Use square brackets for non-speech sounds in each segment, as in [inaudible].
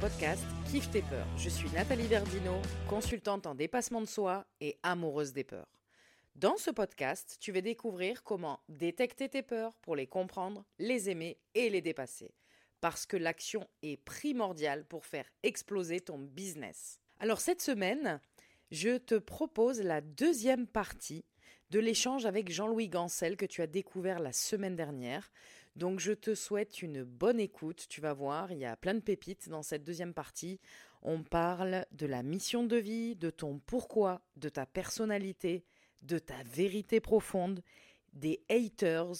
podcast Kiffe tes peurs. Je suis Nathalie Verdino, consultante en dépassement de soi et amoureuse des peurs. Dans ce podcast, tu vas découvrir comment détecter tes peurs pour les comprendre, les aimer et les dépasser. Parce que l'action est primordiale pour faire exploser ton business. Alors cette semaine, je te propose la deuxième partie de l'échange avec Jean-Louis Gancel que tu as découvert la semaine dernière. Donc je te souhaite une bonne écoute, tu vas voir, il y a plein de pépites dans cette deuxième partie. On parle de la mission de vie, de ton pourquoi, de ta personnalité, de ta vérité profonde, des haters,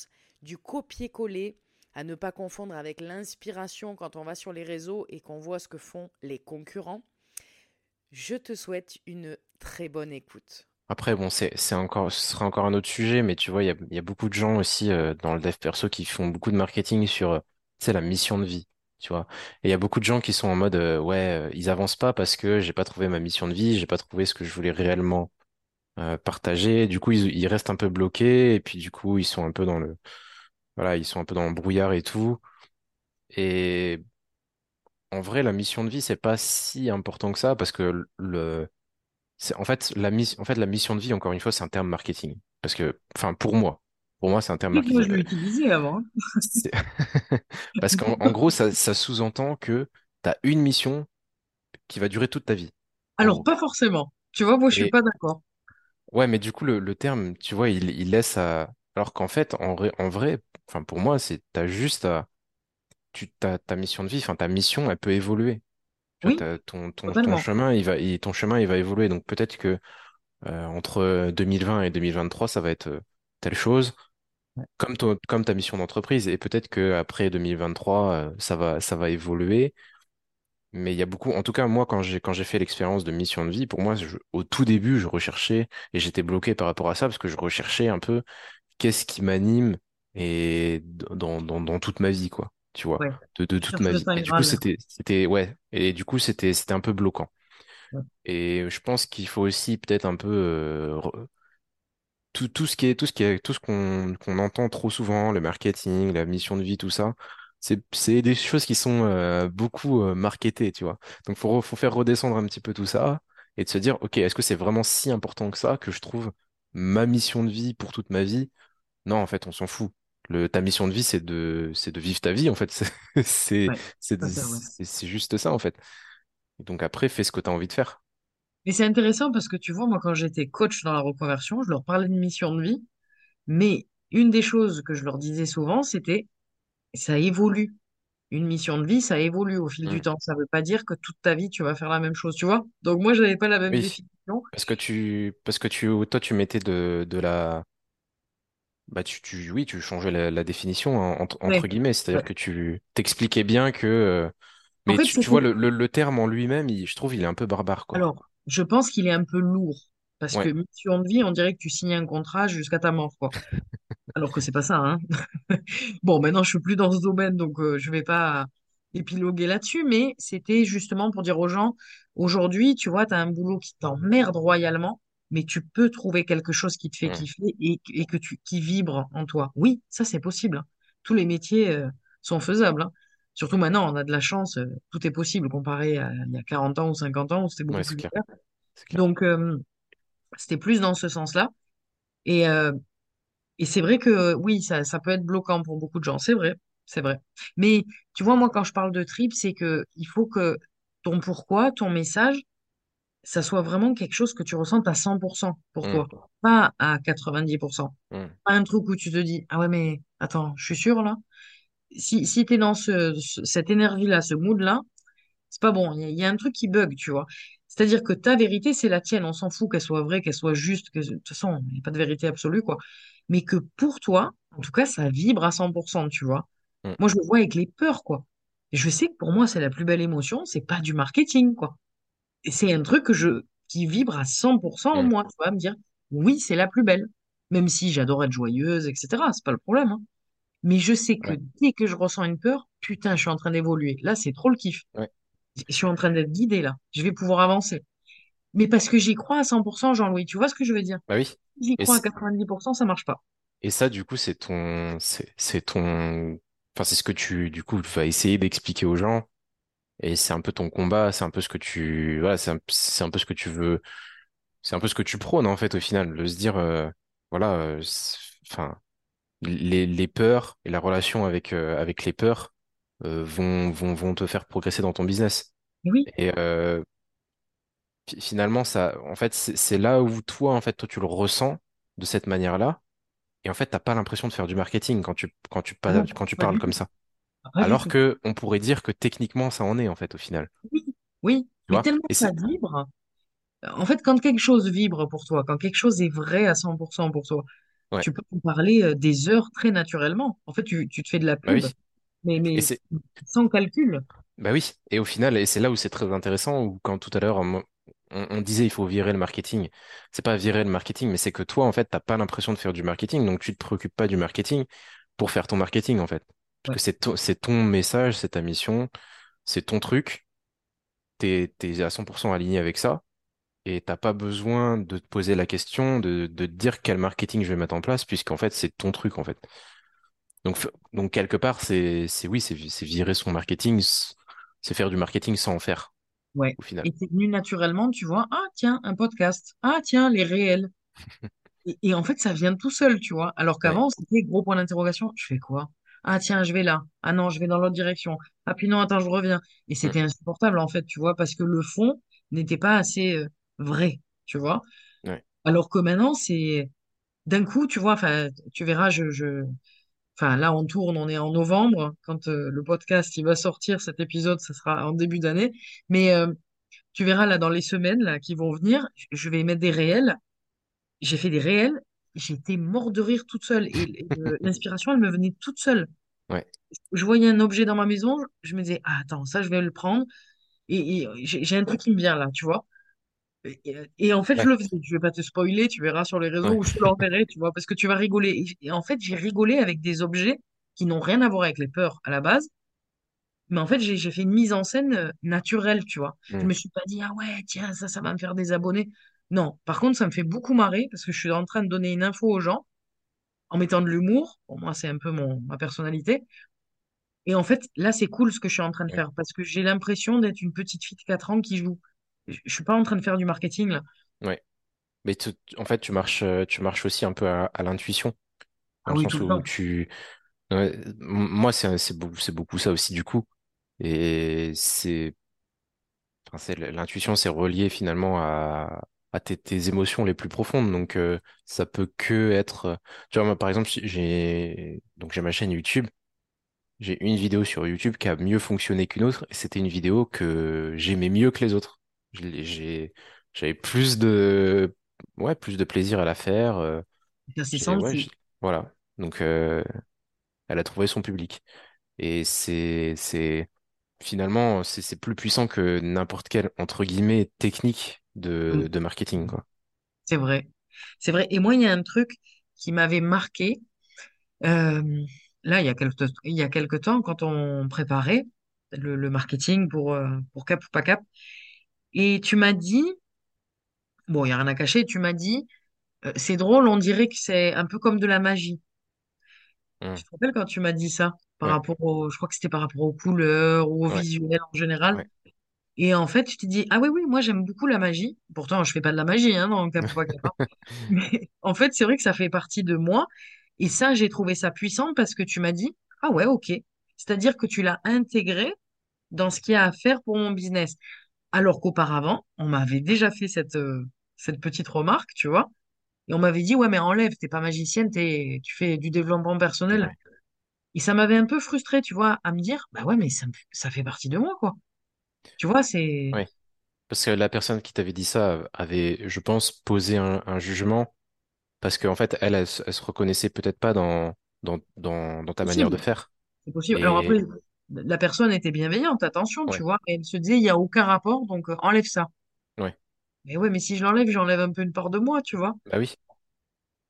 du copier-coller, à ne pas confondre avec l'inspiration quand on va sur les réseaux et qu'on voit ce que font les concurrents. Je te souhaite une très bonne écoute. Après, bon, c'est, encore, ce sera encore un autre sujet, mais tu vois, il y a, beaucoup de gens aussi euh, dans le dev perso qui font beaucoup de marketing sur, euh, la mission de vie, tu vois. Et il y a beaucoup de gens qui sont en mode, euh, ouais, ils avancent pas parce que j'ai pas trouvé ma mission de vie, j'ai pas trouvé ce que je voulais réellement partager. Du coup, ils, ils restent un peu bloqués, et puis du coup, ils sont un peu dans le, voilà, ils sont un peu dans le brouillard et tout. Et en vrai, la mission de vie, c'est pas si important que ça parce que le, en fait, la mission, en fait, la mission de vie, encore une fois, c'est un terme marketing. Parce que, enfin, pour moi, pour moi, c'est un terme que moi, je marketing. avant. [laughs] Parce qu'en en gros, ça, ça sous-entend que tu as une mission qui va durer toute ta vie, Alors, pas forcément. Tu vois, moi, je suis Et pas d'accord. ouais, mais du coup, le, le terme, tu vois, il, il laisse à. Alors qu'en fait, en vrai, en vrai, enfin, pour moi, c'est, t'as juste à. Tu, ta, ta mission de vie, enfin, ta mission, elle peut évoluer. Oui, ton, ton, ton totalement. chemin, il va, il- ton chemin, il va évoluer. Donc peut-être que euh, entre 2020 et 2023, ça va être euh, telle chose, Ouais. comme, ton- comme ta mission d'entreprise. Et peut-être que après 2023, euh, ça va, ça va évoluer. Mais il y a beaucoup, en tout cas, moi, quand j'ai, quand j'ai fait l'expérience de mission de vie, pour moi, je- au tout début, je recherchais, et j'étais bloqué par rapport à ça, parce que je recherchais un peu qu'est-ce qui m'anime et dans, dans, dans toute ma vie, quoi, tu vois, Ouais. de, de toute ma vie. Et du coup, c'était, c'était, ouais, et du coup, c'était, c'était un peu bloquant. Ouais. Et je pense qu'il faut aussi peut-être un peu euh, tout, tout ce qui est tout ce qui est tout ce qu'on qu'on entend trop souvent, le marketing, la mission de vie, tout ça, c'est c'est des choses qui sont euh, beaucoup euh, marketées, tu vois. Donc faut re- faut faire redescendre un petit peu tout ça et de se dire, ok, est-ce que c'est vraiment si important que ça que je trouve ma mission de vie pour toute ma vie? Non, en fait, on s'en fout. Le, ta mission de vie, c'est de c'est de vivre ta vie, en fait. [laughs] C'est Ouais, ouais. juste ça, en fait. Et donc après, fais ce que tu as envie de faire. Et c'est intéressant parce que tu vois, moi, quand j'étais coach dans la reconversion, je leur parlais de mission de vie, mais une des choses que je leur disais souvent, c'était ça évolue. Une mission de vie, ça évolue au fil du Mm. temps. Ça veut pas dire que toute ta vie, tu vas faire la même chose, tu vois? Donc, moi, j'avais pas la même Oui. définition. Parce que tu, parce que tu, toi, tu mettais de, de la, bah, tu, tu, oui, tu changeais la, la définition hein, entre, Ouais. guillemets, c'est-à-dire Ouais. que tu t'expliquais bien que, euh, En mais fait, tu, vois, le, le, le terme en lui-même, je trouve, il est un peu barbare, quoi. Alors, je pense qu'il est un peu lourd parce que mission de vie, on dirait que tu signes un contrat jusqu'à ta mort, quoi. [laughs] Alors que c'est pas ça, hein. [laughs] Bon, maintenant, je suis plus dans ce domaine, donc euh, je vais pas épiloguer là-dessus, mais c'était justement pour dire aux gens, aujourd'hui, tu vois, tu as un boulot qui t'emmerde royalement, mais tu peux trouver quelque chose qui te fait Mm. kiffer et, et que tu, qui vibre en toi. Oui, ça, c'est possible. hein. Tous les métiers euh, sont faisables. hein. Surtout maintenant, on a de la chance, euh, tout est possible comparé à il y a 40 ans ou 50 ans où c'était beaucoup plus clair. Donc, euh, c'était plus dans ce sens-là. Et, euh, et c'est vrai que oui, ça, ça peut être bloquant pour beaucoup de gens. C'est vrai, c'est vrai. Mais tu vois, moi, quand je parle de trip, c'est que il faut que ton pourquoi, ton message, ça soit vraiment quelque chose que tu ressentes à 100% pour Mm. toi, pas à 90%. Mm. Pas un truc où tu te dis, ah ouais, mais attends, je suis sûre là. Si, si tu es dans ce, ce- cette énergie-là, ce mood-là, c'est pas bon. Il y, a il y a un truc qui bug, tu vois. C'est-à-dire que ta vérité, c'est la tienne. On s'en fout qu'elle soit vraie, qu'elle soit juste. Que... De toute façon, il n'y a pas de vérité absolue, quoi. Mais que pour toi, en tout cas, ça vibre à 100%, tu vois. Mm. Moi, je le vois avec les peurs, quoi. Et je sais que pour moi, c'est la plus belle émotion. C'est pas du marketing, quoi. C'est un truc que je... qui vibre à 100% en Mm. moi, tu vois, me dire, oui, c'est la plus belle. Même si j'adore être joyeuse, etc. C'est pas le problème, hein. Mais je sais que Ouais. dès que je ressens une peur, putain, je suis en train d'évoluer. Là, c'est trop le kiff. Ouais. Je suis en train d'être guidée là. Je vais pouvoir avancer. Mais parce que j'y crois à 100%, Jean-Louis. Tu vois ce que je veux dire? Bah oui. J'y crois à c- 90%, ça marche pas. et ça, du coup, c'est ton, c'est, c'est ton, enfin, c'est ce que tu, du coup, vas essayer d'expliquer aux gens Et c'est un peu ton combat, c'est un peu ce que tu, voilà, c'est un, c'est un peu ce que tu veux, c'est un peu ce que tu prônes en fait au final, de se dire, euh, voilà, euh, enfin, les, les peurs et la relation avec, euh, avec les peurs vont, vont, vont te faire progresser dans ton business. Et oui, Et fi- finalement, ça, en fait, c'est là où toi, en fait, toi, tu le ressens de cette manière-là. Et en fait, t'as pas l'impression de faire du marketing quand tu, quand tu, ah pa- non, quand tu parles comme ça. Alors que on pourrait dire que techniquement, ça en est, en fait, au final. Oui, oui, Tu mais tellement Et ça vibre. En fait, quand quelque chose vibre pour toi, quand quelque chose est vrai à 100% pour toi, ouais, tu peux en parler euh, des heures très naturellement. En fait, tu, tu te fais de la bah pub, oui. mais, sans calcul. bah oui. Et au final, et c'est là où c'est très intéressant, où quand tout à l'heure, on disait il faut virer le marketing. C'est pas virer le marketing, mais c'est que toi, en fait, t'as pas l'impression de faire du marketing, donc tu te préoccupes pas du marketing pour faire ton marketing, en fait. Parce que c'est ton, c'est ton message, c'est ta mission, c'est ton truc. T'es, t'es à 100% aligné avec ça. Et t'as pas besoin de te poser la question, de, de te dire quel marketing je vais mettre en place, puisqu'en fait, c'est ton truc, en fait. Donc, donc quelque part, c'est, c'est oui, c'est vi- c'est virer son marketing, c'est faire du marketing sans en faire, ouais. au final. Et c'est venu naturellement, tu vois. Ah, tiens, un podcast. Ah, tiens, les réels. [laughs] Et, et en fait, ça vient tout seul, tu vois. Alors Ouais. qu'avant, c'était gros point d'interrogation. Je fais quoi? Ah, tiens, je vais là. Ah non, je vais dans l'autre direction. Ah, puis non, attends, je reviens. Et c'était insupportable, en fait, tu vois, parce que le fond n'était pas assez euh, vrai, tu vois. Ouais. Alors que maintenant, c'est d'un coup, tu vois, tu verras, je, je... Enfin, là, on tourne, on est en novembre. Quand euh, le podcast, il va sortir, cet épisode, ça sera en début d'année. Mais euh, tu verras, là, dans les semaines là, qui vont venir, je vais mettre des réels j'ai fait des réels, j'étais mort de rire toute seule. Et, [laughs] l'inspiration, elle me venait toute seule. Ouais. Je voyais un objet dans ma maison, je me disais, ah, attends, ça, je vais le prendre. Et, et j'ai un truc qui me vient là, tu vois. Et, en fait, je le faisais. Je vais pas te spoiler, tu verras sur les réseaux Ouais. où je te l'enverrai, tu vois, parce que tu vas rigoler. Et, en fait, j'ai rigolé avec des objets qui n'ont rien à voir avec les peurs à la base. Mais en fait, j'ai fait une mise en scène euh, naturelle, tu vois. Je Mm. me suis pas dit, ah ouais, tiens, ça, ça va me faire des abonnés. Non, par contre, ça me fait beaucoup marrer parce que je suis en train de donner une info aux gens en mettant de l'humour. Pour moi, c'est un peu mon, ma personnalité. Et en fait, là, c'est cool ce que je suis en train de faire parce que j'ai l'impression d'être une petite fille de 4 ans qui joue. Je, je suis pas en train de faire du marketing, là. Ouais. Mais tu- en fait, tu marches, tu marches aussi un peu à, à l'intuition, Ah oui, tout sens le où temps. tu, ouais, m- moi, c'est, c'est beaucoup, c'est beaucoup ça aussi du coup. Et c'est, enfin, c'est l'intuition, c'est relié finalement à, à tes, tes émotions les plus profondes. Donc, euh, ça peut que être, euh, tu vois, moi, par exemple, j'ai, donc j'ai ma chaîne YouTube. J'ai une vidéo sur YouTube qui a mieux fonctionné qu'une autre, et c'était une vidéo que j'aimais mieux que les autres. J'avais plus de, ouais, plus de plaisir à la faire. euh, ouais, voilà. Donc, euh, elle a trouvé son public. Et c'est, c'est, finalement, c'est c'est plus puissant que n'importe quelle, entre guillemets, technique de, Oui, de marketing, quoi. c'est vrai. C'est vrai. Et moi, il y a un truc qui m'avait marqué. euh, là, il y a quelque, il y a quelque temps, quand on préparait le, le marketing pour, euh, pour Cap ou pas Cap, et tu m'as dit, bon, il n'y a rien à cacher, tu m'as dit, euh, c'est drôle, on dirait que c'est un peu comme de la magie. Hum, Tu te rappelles quand tu m'as dit ça par Ouais, rapport au, je crois que c'était par rapport aux couleurs ou au ouais, visuel en général? ouais. Et en fait, tu t'es dit, ah oui, oui, moi j'aime beaucoup la magie. Pourtant, je fais pas de la magie, hein, dans Cap. [laughs] Mais en fait, c'est vrai que ça fait partie de moi. Et ça, j'ai trouvé ça puissant parce que tu m'as dit, ah ouais, ok. C'est-à-dire que tu l'as intégré dans ce qu'il y a à faire pour mon business. Alors qu'auparavant, on m'avait déjà fait cette, euh, cette petite remarque, tu vois. Et on m'avait dit, ouais, mais enlève, t'es pas magicienne, t'es, tu fais du développement personnel. Ouais, Et ça m'avait un peu frustré, tu vois, à me dire, bah ouais, mais ça, ça fait partie de moi, quoi. Tu vois, c'est... ouais. Parce que la personne qui t'avait dit ça avait, je pense, posé un, un jugement Parce qu'en fait, elle, elle, se elle se reconnaissait peut-être pas dans, dans, dans, dans ta manière de faire. C'est possible. Alors après, la personne était bienveillante, attention, tu vois. Et elle se disait, il n'y a aucun rapport, donc euh, enlève ça. ouais, Mais ouais, mais si je l'enlève, j'enlève un peu une part de moi, tu vois. bah oui.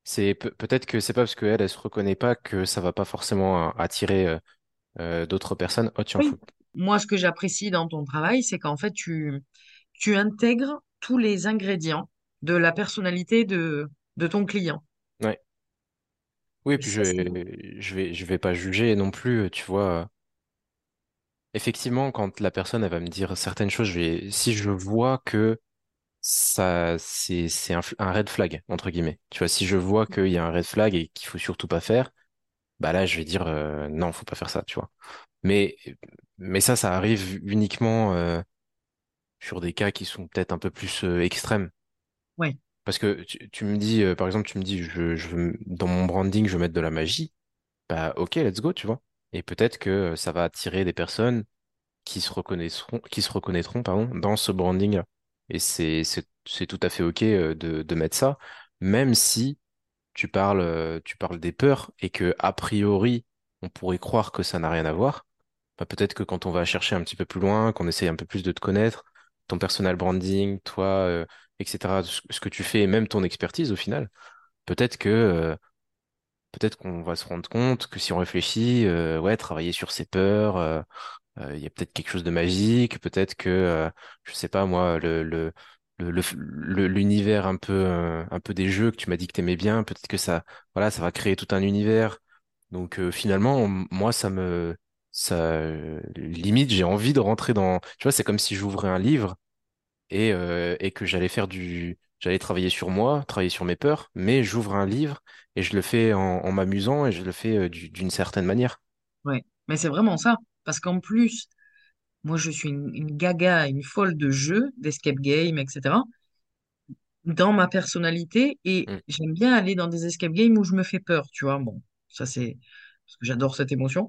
C'est peut- peut-être que c'est pas parce qu'elle, elle se reconnaît pas que ça va pas forcément euh, attirer euh, d'autres personnes. Oh tiens, Oui. Moi, ce que j'apprécie dans ton travail, c'est qu'en fait, tu, tu intègres tous les ingrédients de la personnalité de, de ton client. Ouais. Oui, Et puis ça, je, je vais, je vais pas juger non plus, tu vois. effectivement, quand la personne elle va me dire certaines choses, je vais, si je vois que ça, c'est, un, un red flag, entre guillemets. Tu vois, si je vois qu'il y a un red flag et qu'il faut surtout pas faire, bah là, je vais dire euh, non, faut pas faire ça, tu vois. Mais, mais ça, ça arrive uniquement euh, sur des cas qui sont peut-être un peu plus euh, extrêmes. Ouais, Parce que tu, tu me dis, euh, par exemple, tu me dis, je, dans mon branding, je veux mettre de la magie. Bah, ok, let's go, tu vois. Et peut-être que ça va attirer des personnes qui se reconnaîtront, qui se reconnaîtront, pardon, dans ce branding-là. Et c'est, tout à fait ok de, de mettre ça, même si tu parles, tu parles des peurs et que, a priori, on pourrait croire que ça n'a rien à voir. Bah, peut-être que quand on va chercher un petit peu plus loin, qu'on essaye un peu plus de te connaître, ton personal branding, toi, euh, etc., ce que tu fais et même ton expertise au final, peut-être que, euh, peut-être qu'on va se rendre compte que si on réfléchit, euh, ouais, travailler sur ses peurs, il y a peut-être quelque chose de magique, peut-être que, je sais pas moi, le, le, l'univers un peu, un peu des jeux que tu m'as dit que t'aimais bien, peut-être que ça, voilà, ça va créer tout un univers. Donc finalement, moi, ça me, ça, limite, j'ai envie de rentrer dans, tu vois, c'est comme si j'ouvrais un livre et, euh, et que j'allais faire du, j'allais travailler sur moi, travailler sur mes peurs, mais j'ouvre un livre et je le fais en, en m'amusant et je le fais euh, du- d'une certaine manière. ouais. Mais c'est vraiment ça. Parce qu'en plus, moi, je suis une, une gaga, une folle de jeux, d'escape game, etc. dans ma personnalité et Mm, j'aime bien aller dans des escape games où je me fais peur, tu vois. Bon, ça c'est parce que j'adore cette émotion.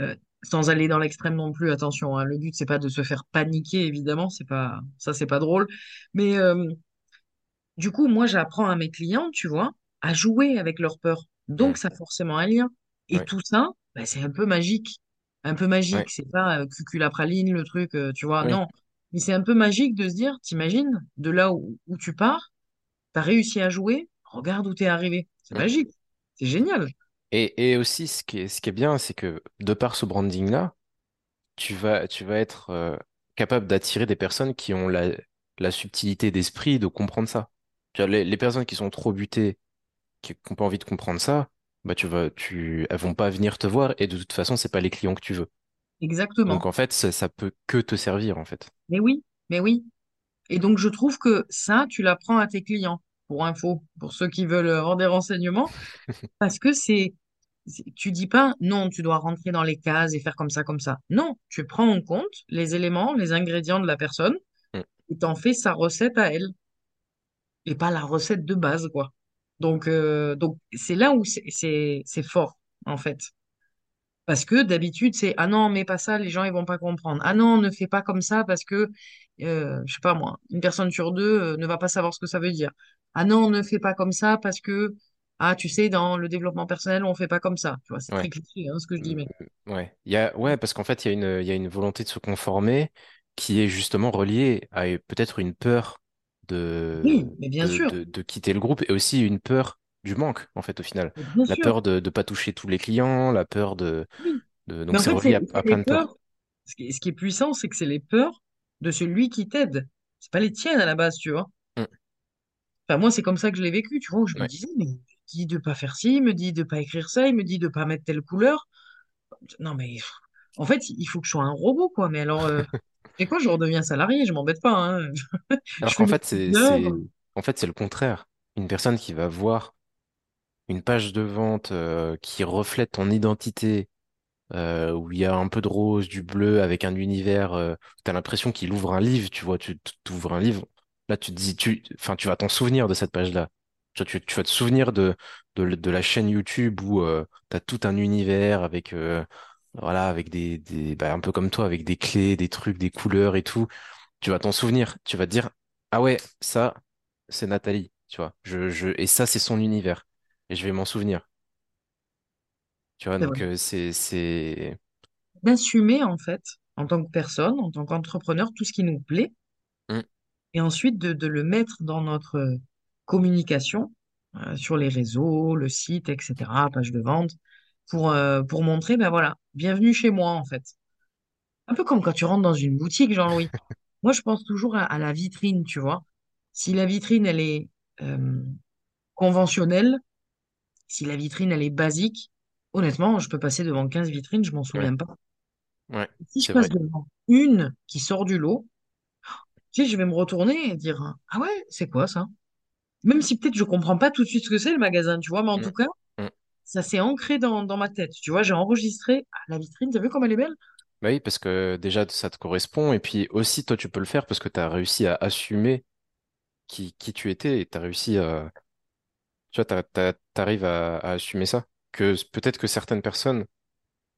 Euh, sans aller dans l'extrême non plus, attention, hein, le but c'est pas de se faire paniquer, évidemment, c'est pas ça c'est pas drôle. Mais euh, du coup, moi j'apprends à mes clients, tu vois, à jouer avec leur peur. Donc mm, ça a forcément un lien. Et ouais, tout ça, bah, c'est un peu magique. Un peu ouais, magique, c'est pas euh, cuculapraline, le truc, euh, tu vois, non. Mais c'est un peu magique de se dire, t'imagines, de là où, où tu pars, T'as réussi à jouer, regarde où t'es arrivé. C'est magique. C'est génial. Et, et aussi, ce qui est, ce qui est bien, c'est que de par ce branding-là, tu vas, tu vas être euh, capable d'attirer des personnes qui ont la, la subtilité d'esprit de comprendre ça. Les, les personnes qui sont trop butées, qui n'ont pas envie de comprendre ça, bah tu vas, tu, elles vont pas venir te voir et de toute façon, c'est pas les clients que tu veux. Donc Exactement. en fait, ça, ça peut que te servir en fait. Mais oui, mais oui. Et donc, je trouve que ça, tu l'apprends à tes clients, pour info, pour ceux qui veulent avoir des renseignements, [laughs] parce que c'est, tu dis pas, non, tu dois rentrer dans les cases et faire comme ça, comme ça. Non, tu prends en compte les éléments, les ingrédients de la personne Mm. et t'en fais sa recette à elle, et pas la recette de base, quoi. Donc, euh, donc c'est là où c'est fort, en fait. Parce que d'habitude, c'est ah non, mais pas ça, les gens ils vont pas comprendre. Ah non, ne fais pas comme ça parce que, euh, je sais pas moi, une personne sur deux euh, ne va pas savoir ce que ça veut dire. Ah non, ne fais pas comme ça parce que, ah tu sais, dans le développement personnel, on fait pas comme ça. Tu vois, c'est très cliché hein, ce que je Mm, dis, mais mm, Ouais. Il y a, ouais, parce qu'en fait, il y a une, il y a une volonté de se conformer qui est justement reliée à peut-être une peur de, oui, mais bien de, sûr, de, de quitter le groupe et aussi une peur du manque, en fait, au final. bien La sûr, peur de ne pas toucher tous les clients, la peur de, oui. de... Donc c'est relié à, à plein de peurs. peurs. Ce qui est, ce qui est puissant, c'est que c'est les peurs de celui qui t'aide. C'est pas les tiennes à la base, tu vois. Enfin, moi, c'est comme ça que je l'ai vécu, tu vois, où je me disais, mais il me dit de pas faire ci, il me dit de pas écrire ça, il me dit de pas mettre telle couleur. Non, mais en fait, il faut que je sois un robot, quoi. Mais alors, euh, [laughs] et quoi, je redeviens salarié, je m'embête pas, hein. [laughs] Alors qu'en fait, c'est, en fait, c'est le contraire. Une personne qui va voir une page de vente euh, qui reflète ton identité euh, où il y a un peu de rose, du bleu, avec un univers. Euh, t'as l'impression qu'il ouvre un livre, tu vois, tu tu ouvres un livre. Là, tu te dis, tu, enfin, tu vas t'en souvenir de cette page-là. Tu, tu, tu vas te souvenir de, de, la chaîne YouTube où euh, t'as tout un univers avec, euh, voilà, avec des, des, bah, un peu comme toi, avec des clés, des trucs, des couleurs et tout. Tu vas t'en souvenir. Tu vas te dire, ah ouais, ça, c'est Nathalie, tu vois. Je, je, et ça, c'est son univers. Et je vais m'en souvenir. Tu vois, donc euh, c'est, c'est, D'assumer, en fait, en tant que personne, en tant qu'entrepreneur, tout ce qui nous plaît, et ensuite de, de le mettre dans notre euh, communication, euh, sur les réseaux, le site, etc., page de vente, pour, euh, pour montrer, ben voilà, bienvenue chez moi, en fait. Un peu comme quand tu rentres dans une boutique, Jean-Louis. [laughs] Moi, je pense toujours à, à la vitrine, tu vois. Si la vitrine, elle est euh, conventionnelle, si la vitrine, elle est basique, honnêtement, je peux passer devant 15 vitrines, je m'en ouais. souviens pas. Ouais, Si je passe vrai. devant une qui sort du lot, tu sais, je vais me retourner et dire, ah ouais, c'est quoi ça? Même si peut-être je comprends pas tout de suite ce que c'est le magasin, tu vois, mais en Mm, tout cas, mm. ça s'est ancré dans, dans ma tête. Tu vois, j'ai enregistré ah, la vitrine, t'as vu comme elle est belle? Bah oui, parce que déjà, ça te correspond. Et puis aussi, toi, tu peux le faire parce que tu as réussi à assumer qui, qui tu étais et tu as réussi à. Tu vois, t'as- t'arrives à, à assumer ça. Que peut-être que certaines personnes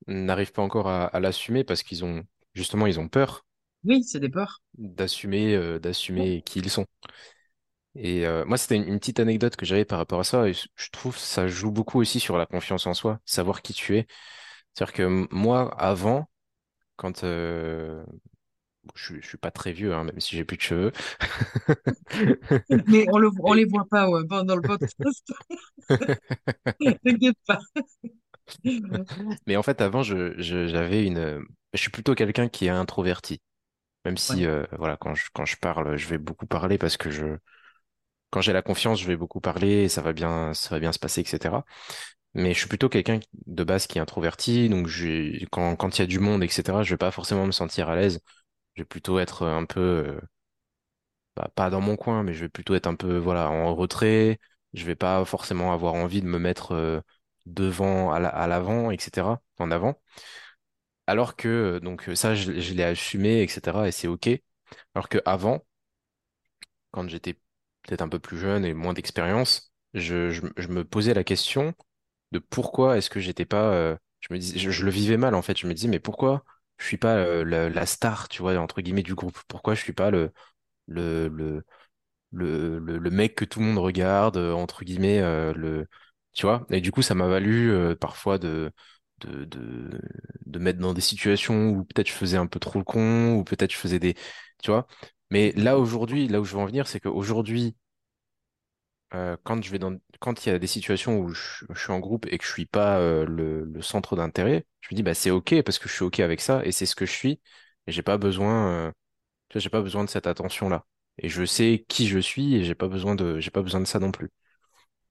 n'arrivent pas encore à, à l'assumer parce qu'ils ont. Justement, ils ont peur Oui, c'est des peurs. d'assumer euh, d'assumer qui ils sont. Et euh, moi, c'était une, une petite anecdote que j'avais par rapport à ça. Et je trouve que ça joue beaucoup aussi sur la confiance en soi, savoir qui tu es. C'est-à-dire que moi, avant, quand euh, je, suis- je suis pas très vieux, hein, même si j'ai plus de cheveux. [laughs] Mais on le, [laughs] on les voit pas ouais, pendant le podcast. [laughs] T'inquiète pas. Mais en fait, avant, je, je- j'avais une. Je suis plutôt quelqu'un qui est introverti. Même si, Ouais, euh, voilà, quand je, quand je parle, je vais beaucoup parler parce que je, quand j'ai la confiance, je vais beaucoup parler et ça va bien, ça va bien se passer, etc. Mais je suis plutôt quelqu'un de base qui est introverti, donc j'ai, quand, quand il y a du monde, etc., je vais pas forcément me sentir à l'aise. Je vais plutôt être un peu, euh, bah, pas dans mon coin, mais je vais plutôt être un peu, voilà, en retrait. Je vais pas forcément avoir envie de me mettre euh, devant, à la- à l'avant, etc., en avant. Alors que, euh, donc euh, ça, je, l'ai assumé, etc., et c'est OK. Alors que avant, quand j'étais peut-être un peu plus jeune et moins d'expérience, je, me posais la question de pourquoi est-ce que j'étais pas, euh, je me dis, je, le vivais mal en fait. Je me disais, mais pourquoi je suis pas la, star, tu vois, entre guillemets, du groupe? Pourquoi je suis pas le, le, le, mec que tout le monde regarde, entre guillemets, le, tu vois? Et du coup, ça m'a valu parfois de, de, mettre dans des situations où peut-être je faisais un peu trop le con, ou peut-être je faisais des, tu vois? Mais là, aujourd'hui, là où je veux en venir, c'est qu'aujourd'hui, euh, quand il y a des situations où je, suis en groupe et que je suis pas euh, le, centre d'intérêt, je me dis bah c'est ok parce que je suis ok avec ça et c'est ce que je suis et j'ai pas besoin, euh, pas besoin de cette attention-là et je sais qui je suis et j'ai pas j'ai pas besoin de ça non plus.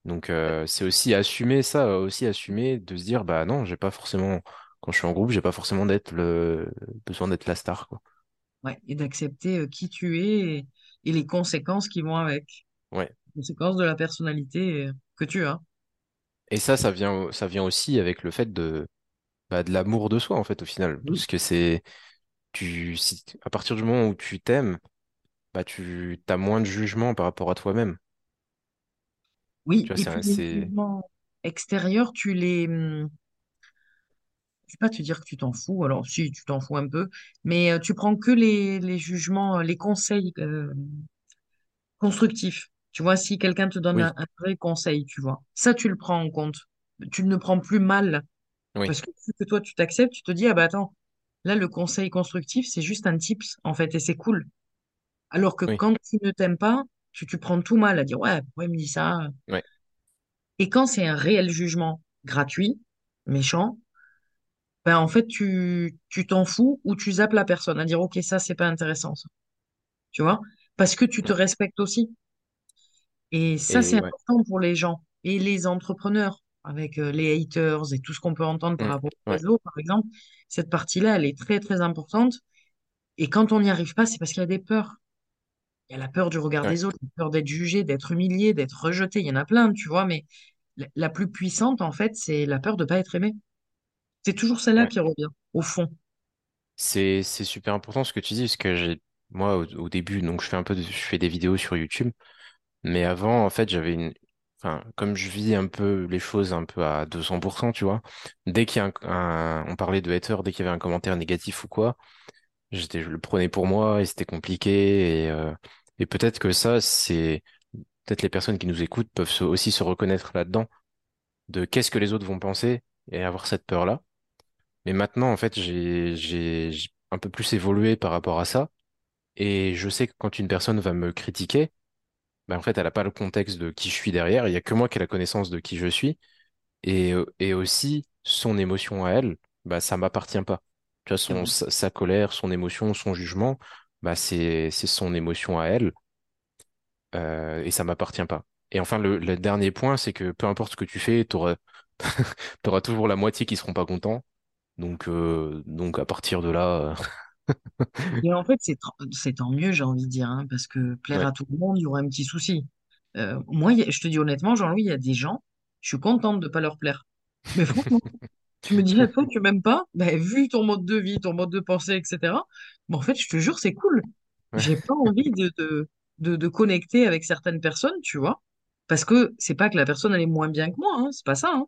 Donc euh, c'est aussi assumer ça, aussi assumer de se dire bah non, j'ai pas forcément quand je suis en groupe, j'ai pas forcément d'être le besoin d'être la star quoi. ouais. Et d'accepter euh, qui tu es et, et les conséquences qui vont avec. Ouais. Les conséquences de la personnalité euh, que tu as. Et ça, ça vient, ça vient aussi avec le fait de, bah, de l'amour de soi en fait au final, Oui. parce que c'est tu, si, à partir du moment où tu t'aimes, bah tu as moins de jugement par rapport à toi-même. Tu Oui, vois, et c'est, puis les c'est, extérieurs, tu les... hum, Je vais pas te dire que tu t'en fous, alors si, tu t'en fous un peu, mais euh, tu prends que les, les jugements, euh, les conseils euh, constructifs. Tu vois, si quelqu'un te donne un, oui, un vrai conseil, tu vois, ça, tu le prends en compte. Tu ne le prends plus mal, oui, parce que vu que toi, tu t'acceptes, tu te dis, ah bah attends, là, le conseil constructif, c'est juste un tips, en fait, et c'est cool. Alors que oui, quand tu ne t'aimes pas, tu, tu prends tout mal à dire, ouais, pourquoi il me dit ça? ouais, Et quand c'est un réel jugement gratuit, méchant, ben en fait, tu tu t'en fous ou tu zappes la personne à dire, OK, ça, c'est pas intéressant, ça. Tu vois? Parce que tu te respectes aussi. Et ça, c'est ouais, important pour les gens et les entrepreneurs avec euh, les haters et tout ce qu'on peut entendre par mm, rapport au ouais, réseau, par exemple. Cette partie-là, elle est très, très importante. Et quand on n'y arrive pas, c'est parce qu'il y a des peurs. Il y a la peur du regard ouais, des autres, la peur d'être jugé, d'être humilié, d'être rejeté. Il y en a plein, tu vois, mais la, la plus puissante, en fait, c'est la peur de pas être aimé. C'est toujours celle-là ouais. qui revient, au fond. C'est, c'est super important ce que tu dis, parce que j'ai, moi, au, au début, donc je fais un peu de, je fais des vidéos sur YouTube, mais avant, en fait, j'avais une, enfin, comme je vis un peu les choses un peu à 200%, tu vois, dès qu'il y a un, un- on parlait de hater, dès qu'il y avait un commentaire négatif ou quoi, J'étais, je le prenais pour moi et c'était compliqué et, euh, et peut-être que ça, c'est peut-être les personnes qui nous écoutent peuvent se- aussi se reconnaître là-dedans de qu'est-ce que les autres vont penser et avoir cette peur-là. Mais maintenant, en fait, j'ai, un peu plus évolué par rapport à ça et je sais que quand une personne va me critiquer, ben, en fait, elle n'a pas le contexte de qui je suis derrière. Il y a que moi qui ai la connaissance de qui je suis et, euh, et aussi son émotion à elle, bah, ça m'appartient pas. Tu vois, son, sa colère, son émotion, son jugement, bah, c'est, c'est son émotion à elle, euh, et ça m'appartient pas. Et enfin, le, le dernier point, c'est que peu importe ce que tu fais, t'auras, [laughs] t'auras toujours la moitié qui seront pas contents. Donc, euh, donc à partir de là, euh, Et en fait, [laughs] c'est tant mieux, j'ai envie de dire, hein, parce que plaire ouais, à tout le monde, il y aurait un petit souci. Euh, moi, a- je te dis honnêtement, Jean-Louis, il y a des gens, je suis contente de pas leur plaire. Mais franchement, tu me dis, ah, toi, tu m'aimes pas? Ben, vu ton mode de vie, ton mode de pensée, etc. Mais en fait, je te jure, c'est cool. J'ai pas envie de, de, de, de connecter avec certaines personnes, tu vois. Parce que c'est pas que la personne, elle est moins bien que moi, hein, c'est pas ça, hein.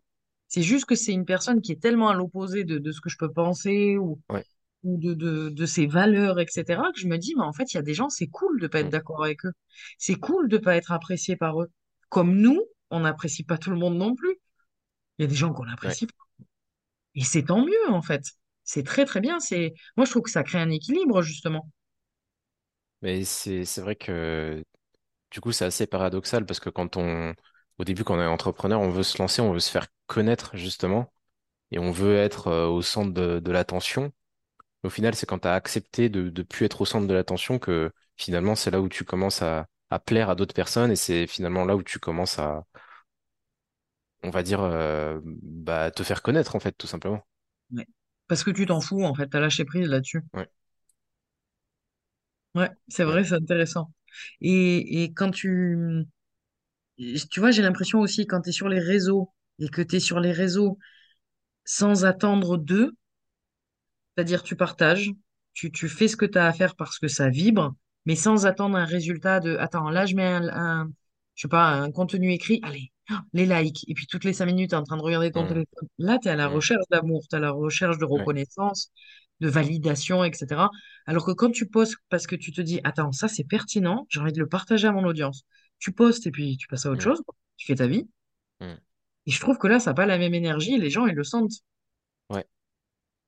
C'est juste que c'est une personne qui est tellement à l'opposé de, de ce que je peux penser ou, ouais, ou de, de, de ses valeurs, etc., que je me dis, mais en fait, il y a des gens, c'est cool de pas être d'accord avec eux. C'est cool de pas être apprécié par eux. Comme nous, on n'apprécie pas tout le monde non plus. Il y a des gens qu'on ouais. apprécie pas. Et c'est tant mieux, en fait. C'est très, très bien. C'est... Moi, je trouve que ça crée un équilibre, justement. Mais c'est vrai que du coup, c'est assez paradoxal parce que quand on, au début, quand on est entrepreneur, on veut se lancer, on veut se faire connaître justement et on veut être euh, au centre de, de l'attention. Au final, c'est quand tu as accepté de ne plus être au centre de l'attention que finalement, c'est là où tu commences à, à plaire à d'autres personnes et c'est finalement là où tu commences à, on va dire, euh, bah, te faire connaître en fait, tout simplement. Ouais. Parce que tu t'en fous, en fait. T'as lâché prise là-dessus. Ouais, Ouais, c'est vrai, c'est intéressant. Et, et quand tu... Tu vois, j'ai l'impression aussi, quand tu es sur les réseaux et que tu es sur les réseaux sans attendre d'eux, C'est-à-dire, tu partages, tu, tu fais ce que tu as à faire parce que ça vibre, mais sans attendre un résultat de, attends, là, je mets un, un- je sais pas, un contenu écrit, allez, les likes, et puis toutes les cinq minutes, tu es en train de regarder ton Hum, téléphone. Là, tu es à la hum, recherche d'amour, tu es à la recherche de reconnaissance, de validation, etc. Alors que quand tu postes parce que tu te dis, attends, ça, c'est pertinent, j'ai envie de le partager à mon audience, tu postes et puis tu passes à autre hum, chose, tu fais ta vie. Et je trouve que là, ça n'a pas la même énergie, les gens, ils le sentent. ouais.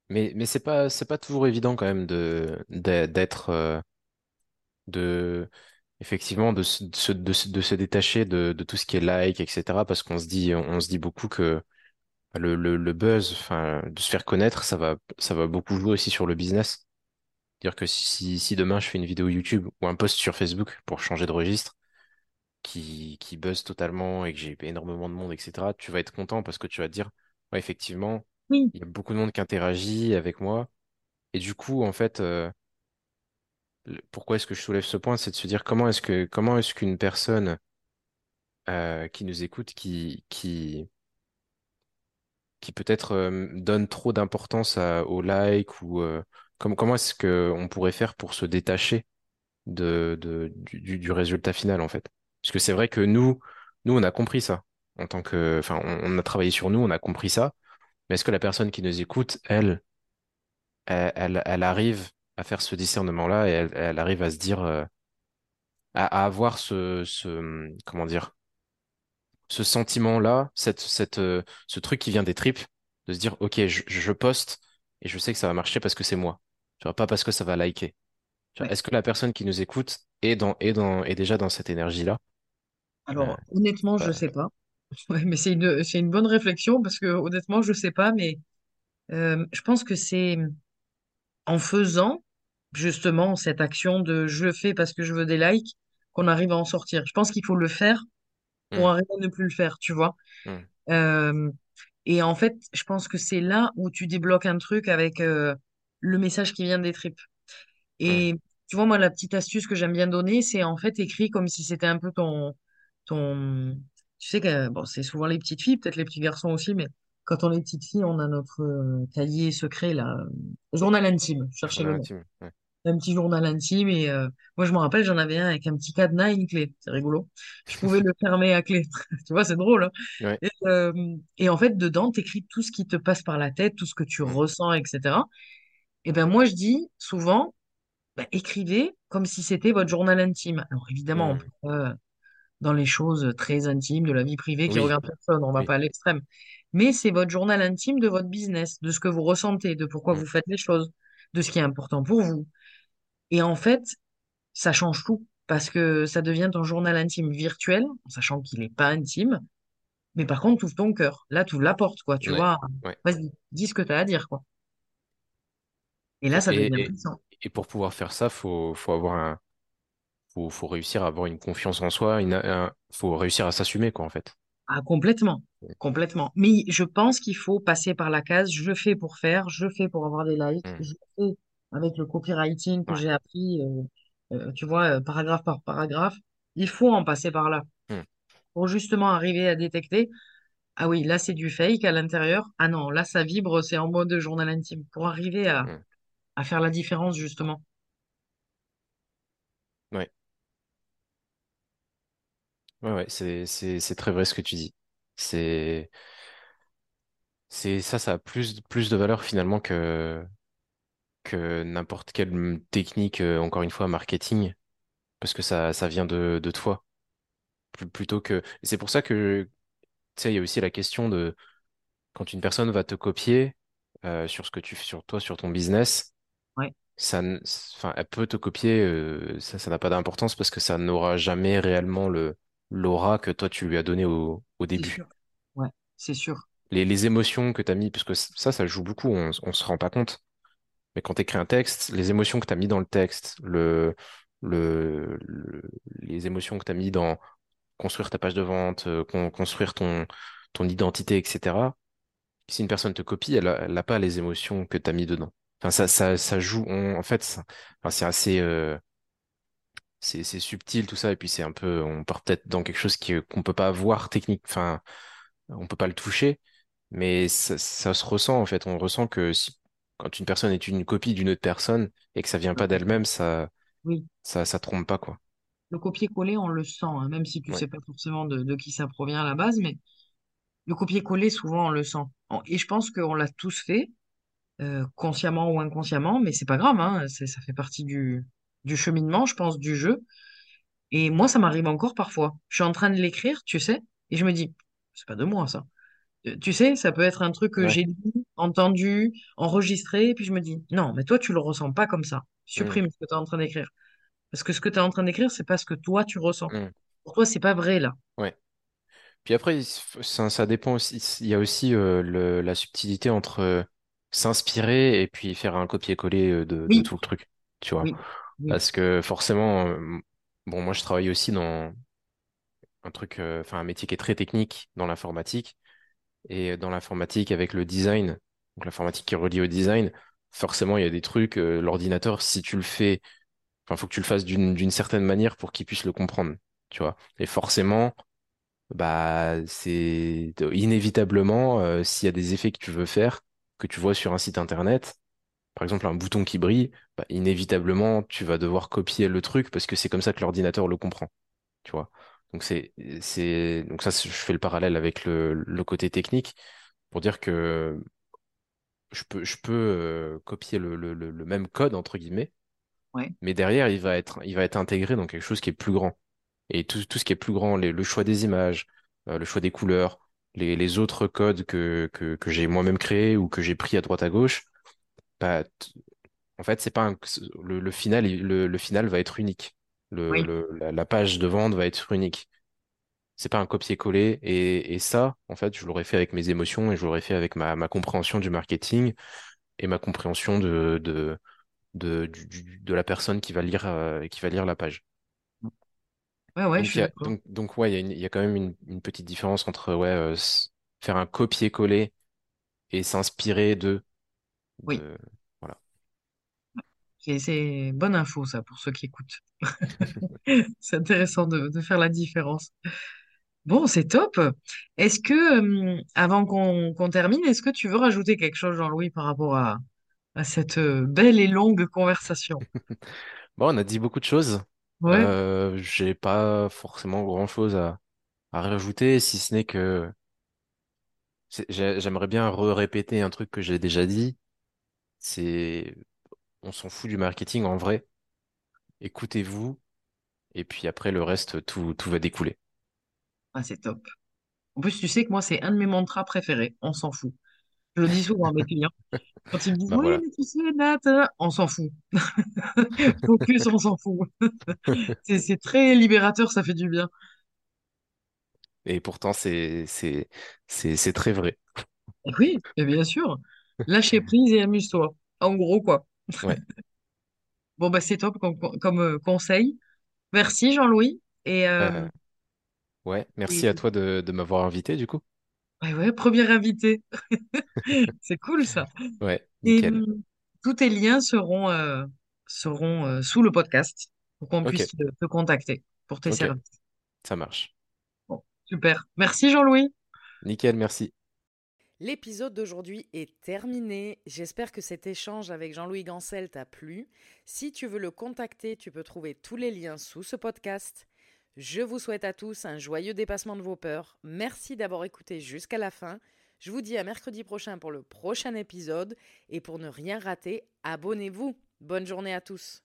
Mais, mais c'est pas, pas toujours évident quand même de, d'être, euh, de, effectivement, de, se, de, se, de se détacher de, de tout ce qui est like, etc. Parce qu'on se dit, on, se dit beaucoup que le, le, le buzz, enfin, de se faire connaître, ça va, ça va beaucoup jouer aussi sur le business. C'est-à-dire que si, si demain je fais une vidéo YouTube ou un post sur Facebook pour changer de registre, qui, qui buzz totalement et que j'ai énormément de monde, etc., tu vas être content parce que tu vas te dire, ouais, effectivement, Oui, il y a beaucoup de monde qui interagit avec moi. Et du coup, en fait, euh, pourquoi est-ce que je soulève ce point? C'est de se dire comment est-ce que, comment est-ce qu'une personne euh, qui nous écoute, qui, qui, qui peut-être euh, donne trop d'importance au like ou euh, comme- comment est-ce qu'on pourrait faire pour se détacher de, de- du, du- résultat final, en fait? Parce que c'est vrai que nous, nous, on a compris ça. En tant que, enfin, on, a travaillé sur nous, on a compris ça. Mais est-ce que la personne qui nous écoute, elle, elle, elle arrive à faire ce discernement-là et elle, elle arrive à se dire, euh, à, à avoir ce, ce, comment dire, ce sentiment-là, cette, cette, euh, ce truc qui vient des tripes, de se dire, OK, je, je poste et je sais que ça va marcher parce que c'est moi. Tu vois, pas parce que ça va liker. Ouais. Est-ce que la personne qui nous écoute est dans, est dans, est déjà dans cette énergie-là? Euh, Alors, honnêtement, je bah, sais pas. [laughs] Ouais, mais c'est une, une bonne réflexion parce que honnêtement, je sais pas, mais euh, je pense que c'est en faisant justement cette action de je le fais parce que je veux des likes qu'on arrive à en sortir. Je pense qu'il faut le faire pour hum, arriver à ne plus le faire, tu vois. Euh, et en fait, je pense que c'est là où tu débloques un truc avec euh, le message qui vient des tripes. Et tu vois, moi, la petite astuce que j'aime bien donner, c'est en fait écrit comme si c'était un peu ton, ton... Tu sais que, bon, c'est souvent les petites filles, peut-être les petits garçons aussi, mais quand on est petite fille, on a notre euh, cahier secret, là, euh, journal intime, cherchez le intime. Ouais. Un petit journal intime, et euh, moi, je me rappelle, j'en avais un avec un petit cadenas et une clé. C'est rigolo. Je pouvais le fermer à clé. [laughs] Tu vois, c'est drôle, hein. Ouais. Et, euh, et en fait, dedans, t'écris tout ce qui te passe par la tête, tout ce que tu hum, ressens, etc. Et ben moi, je dis souvent, bah, écrivez comme si c'était votre journal intime. Alors évidemment, on peut hum. pas dans les choses très intimes de la vie privée qui Oui, regardent personne, on va oui. pas à l'extrême. Mais c'est votre journal intime de votre business, de ce que vous ressentez, de pourquoi hum, vous faites les choses, de ce qui est important pour vous. Et en fait, ça change tout parce que ça devient ton journal intime virtuel, en sachant qu'il n'est pas intime. Mais par contre, tu ouvres ton cœur. Là, tu ouvres la porte, quoi. Tu Ouais. vois, Ouais. vas-y, dis ce que tu as à dire, quoi. Et là, ça devient Et, puissant. et pour pouvoir faire ça, faut, faut avoir un, faut, faut réussir à avoir une confiance en soi, un- faut réussir à s'assumer, quoi, en fait. Ah, complètement, complètement. Mais je pense qu'il faut passer par la case, je fais pour faire, je fais pour avoir des likes, Hmm. je fais avec le copywriting que Ouais. j'ai appris, euh, euh, tu vois, euh, paragraphe par paragraphe. Il faut en passer par là Hmm. pour justement arriver à détecter, ah oui, là c'est du fake à l'intérieur, ah non, là ça vibre, c'est en mode journal intime, pour arriver à, à faire la différence justement. Ouais. Ouais, ouais, c'est, c'est, c'est très vrai ce que tu dis. C'est, c'est, ça, ça a plus, plus de valeur finalement que, que n'importe quelle technique, euh, encore une fois, marketing, parce que ça, ça vient de, de toi. Plus- Plutôt que, et c'est pour ça que, tu sais, il y a aussi la question de, quand une personne va te copier, euh, sur ce que tu fais sur toi, sur ton business, Ouais, ça, n- enfin, elle peut te copier, euh, ça, ça n'a pas d'importance parce que ça n'aura jamais réellement le, l'aura que toi tu lui as donné au, début. sûr. Ouais, c'est sûr. Les, les émotions que tu as mis, parce que ça, ça joue beaucoup, on, on se rend pas compte. Mais quand tu écris un texte, les émotions que tu as mis dans le texte, le, le, le- les émotions que tu as mis dans construire ta page de vente, euh, con- construire ton, ton identité, etc. Si une personne te copie, elle a, elle a pas les émotions que tu as mis dedans. Enfin, ça, ça, ça joue, on- en fait, ça- enfin, c'est assez, euh, c'est, subtil tout ça, et puis c'est un peu, on part peut-être dans quelque chose qui, qu'on peut pas voir technique, enfin, on peut pas le toucher, mais ça, ça se ressent en fait. On ressent que si, quand une personne est une copie d'une autre personne et que ça vient pas d'elle-même, ça, Oui. ça, ça trompe pas quoi. Le copier-coller, on le sent, hein, même si tu Ouais. sais pas forcément de, de qui ça provient à la base, mais le copier-coller, souvent, on le sent. En- Et je pense qu'on l'a tous fait, euh, consciemment ou inconsciemment, mais c'est pas grave, hein, ça fait partie du, du cheminement, je pense, du jeu. Et moi, ça m'arrive encore parfois. Je suis en train de l'écrire, tu sais, et je me dis, c'est pas de moi, ça. Euh, Tu sais, ça peut être un truc que Ouais. j'ai lu, entendu, enregistré, et puis je me dis, non, mais toi, tu le ressens pas comme ça. Mm, Supprime ce que tu es en train d'écrire. Parce que ce que tu es en train d'écrire, c'est pas ce que toi, tu ressens. mm, Pour toi, c'est pas vrai, là. ouais. Puis après, ça, ça dépend aussi. Il y a aussi euh, le, la subtilité entre euh, s'inspirer et puis faire un copier-coller de, tout le truc, tu vois. oui, Parce que forcément, euh, bon, moi je travaille aussi dans un truc, euh, enfin métier qui est très technique dans l'informatique. Et dans l'informatique, avec le design, l'informatique qui est reliée au design, forcément, il y a des trucs, euh, l'ordinateur, si tu le fais, enfin, faut que tu le fasses d'une certaine manière pour qu'il puisse le comprendre, tu. Et forcément, bah, c'est inévitablement, s'il y a des effets que tu veux faire, que tu vois sur un site internet, par exemple un bouton qui brille, bah, inévitablement, tu vas devoir copier le truc parce que c'est comme ça que l'ordinateur le comprend, tu vois. Donc c'est, c'est, donc ça, je fais le parallèle avec le, le côté technique pour dire que je peux, je peux euh, copier le, le, le- le même code, entre guillemets, ouais, mais derrière, il va être, il va être intégré dans quelque chose qui est plus grand. Et tout, tout ce qui est plus grand, les- le choix des images, euh, le choix des couleurs, les, les autres codes que, que, que j'ai moi-même créés ou que j'ai pris à droite à gauche, en fait, c'est pas un- le, le final, le, le final va être unique. Le, oui. le, la, la page de vente va être unique. C'est pas un copier-coller. Et, et ça, en fait, je l'aurais fait avec mes émotions et je l'aurais fait avec ma, ma compréhension du marketing et ma compréhension de, de, de, du- du- de la personne qui va lire, euh, qui va lire la page. Ouais, ouais, je Donc, il suis y a, d'accord. donc, donc ouais, il y a, y quand même une, une petite différence entre ouais, euh, faire un copier-coller et s'inspirer de, Oui, de... Voilà. c'est bonne info, ça, pour ceux qui écoutent. [laughs] [laughs] C'est intéressant de, de faire la différence. Bon, c'est top. Est-ce que, hum, avant qu'on termine, est-ce que tu veux rajouter quelque chose, Jean-Louis, par rapport à, à cette euh, belle et longue conversation? [laughs] Bon, on a dit beaucoup de choses. Ouais, Euh, j'ai pas forcément grand-chose à, à rajouter, si ce n'est que j'aimerais bien re-répéter un truc que j'ai déjà dit. C'est, on s'en fout du marketing en vrai. Écoutez-vous, et puis après le reste, tout, tout va découler. ah, c'est top. En plus, tu sais que moi, c'est un de mes mantras préférés. On s'en fout. Je le dis souvent à mes clients. [laughs] Quand ils me disent, Bah oui, voilà. mais tu sais, Nat, euh, on s'en fout. [laughs] Focus, on s'en fout. [laughs] C'est c'est très libérateur, ça fait du bien. Et pourtant, c'est, très vrai. Oui, et bien sûr. Lâcher prise et amuse-toi. En gros, quoi. Ouais. [laughs] Bon, bah, c'est top comme, comme, euh, conseil. Merci, Jean-Louis. Et euh, Euh, Ouais, merci à toi de, de m'avoir invité du coup. ouais, ouais, premier invité. [laughs] C'est cool ça. Ouais, Et tous tes liens seront, seront sous le podcast pour qu'on puisse te, te contacter pour tes services. ça marche. Bon, super. Merci Jean-Louis. Nickel, merci. L'épisode d'aujourd'hui est terminé. J'espère que cet échange avec Jean-Louis Gancel t'a plu. Si tu veux le contacter, tu peux trouver tous les liens sous ce podcast. Je vous souhaite à tous un joyeux dépassement de vos peurs. Merci d'avoir écouté jusqu'à la fin. Je vous dis à mercredi prochain pour le prochain épisode. Et pour ne rien rater, abonnez-vous. Bonne journée à tous.